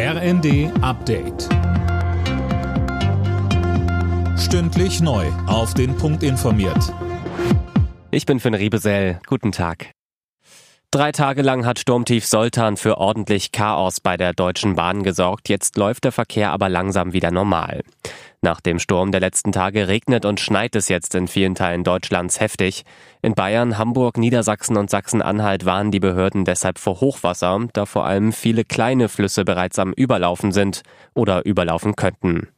RND Update. Stündlich neu. Auf den Punkt informiert. Ich bin Finn Riebesell. Guten Tag. Drei Tage lang hat Sturmtief Soltan für ordentlich Chaos bei der Deutschen Bahn gesorgt. Jetzt läuft der Verkehr aber langsam wieder normal. Nach dem Sturm der letzten Tage regnet und schneit es jetzt in vielen Teilen Deutschlands heftig. In Bayern, Hamburg, Niedersachsen und Sachsen-Anhalt waren die Behörden deshalb vor Hochwasser, da vor allem viele kleine Flüsse bereits am Überlaufen sind oder überlaufen könnten.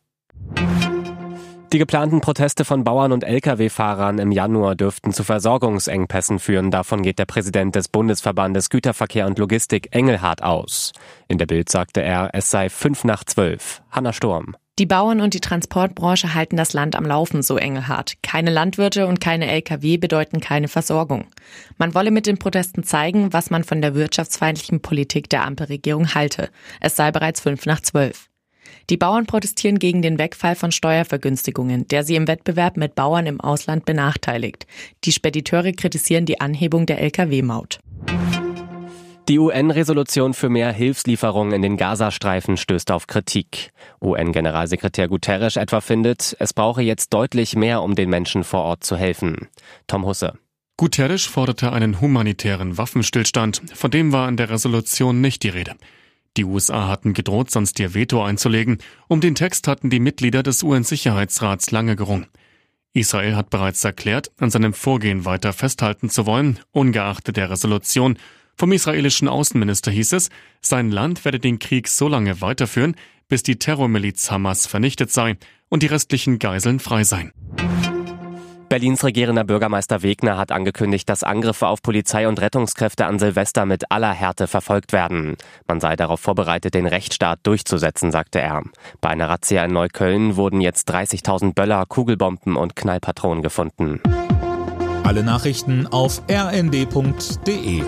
Die geplanten Proteste von Bauern und Lkw-Fahrern im Januar dürften zu Versorgungsengpässen führen. Davon geht der Präsident des Bundesverbandes Güterverkehr und Logistik Engelhardt aus. In der Bild sagte er, es sei fünf nach zwölf. Hanna Sturm. Die Bauern und die Transportbranche halten das Land am Laufen, so Engelhardt. Keine Landwirte und keine Lkw bedeuten keine Versorgung. Man wolle mit den Protesten zeigen, was man von der wirtschaftsfeindlichen Politik der Ampelregierung halte. Es sei bereits fünf nach zwölf. Die Bauern protestieren gegen den Wegfall von Steuervergünstigungen, der sie im Wettbewerb mit Bauern im Ausland benachteiligt. Die Spediteure kritisieren die Anhebung der Lkw-Maut. Die UN-Resolution für mehr Hilfslieferungen in den Gazastreifen stößt auf Kritik. UN-Generalsekretär Guterres etwa findet, es brauche jetzt deutlich mehr, um den Menschen vor Ort zu helfen. Tom Husse. Guterres forderte einen humanitären Waffenstillstand, von dem war in der Resolution nicht die Rede. Die USA hatten gedroht, sonst ihr Veto einzulegen. Um den Text hatten die Mitglieder des UN-Sicherheitsrats lange gerungen. Israel hat bereits erklärt, an seinem Vorgehen weiter festhalten zu wollen, ungeachtet der Resolution, vom israelischen Außenminister hieß es, sein Land werde den Krieg so lange weiterführen, bis die Terrormiliz Hamas vernichtet sei und die restlichen Geiseln frei seien. Berlins regierender Bürgermeister Wegner hat angekündigt, dass Angriffe auf Polizei und Rettungskräfte an Silvester mit aller Härte verfolgt werden. Man sei darauf vorbereitet, den Rechtsstaat durchzusetzen, sagte er. Bei einer Razzia in Neukölln wurden jetzt 30.000 Böller, Kugelbomben und Knallpatronen gefunden. Alle Nachrichten auf rnd.de